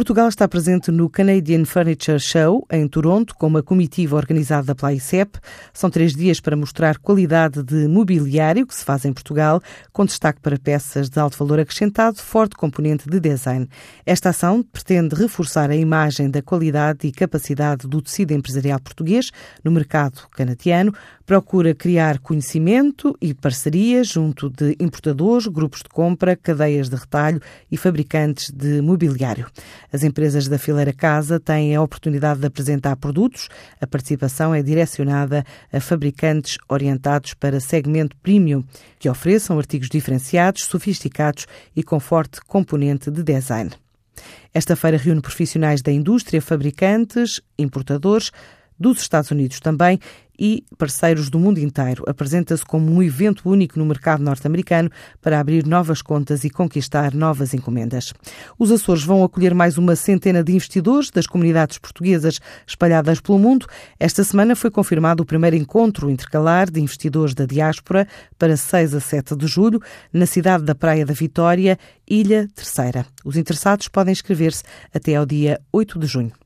Portugal está presente no Canadian Furniture Show, em Toronto, com uma comitiva organizada pela ICEP. São três dias para mostrar qualidade de mobiliário que se faz em Portugal, com destaque para peças de alto valor acrescentado, forte componente de design. Esta ação pretende reforçar a imagem da qualidade e capacidade do tecido empresarial português no mercado canadiano, procura criar conhecimento e parcerias junto de importadores, grupos de compra, cadeias de retalho e fabricantes de mobiliário. As empresas da fileira casa têm a oportunidade de apresentar produtos. A participação é direcionada a fabricantes orientados para segmento premium, que ofereçam artigos diferenciados, sofisticados e com forte componente de design. Esta feira reúne profissionais da indústria, fabricantes, importadores, dos Estados Unidos também e parceiros do mundo inteiro. Apresenta-se como um evento único no mercado norte-americano para abrir novas contas e conquistar novas encomendas. Os Açores vão acolher mais uma centena de investidores das comunidades portuguesas espalhadas pelo mundo. Esta semana foi confirmado o primeiro encontro intercalar de investidores da diáspora para 6 a 7 de julho, na cidade da Praia da Vitória, Ilha Terceira. Os interessados podem inscrever-se até ao dia 8 de junho.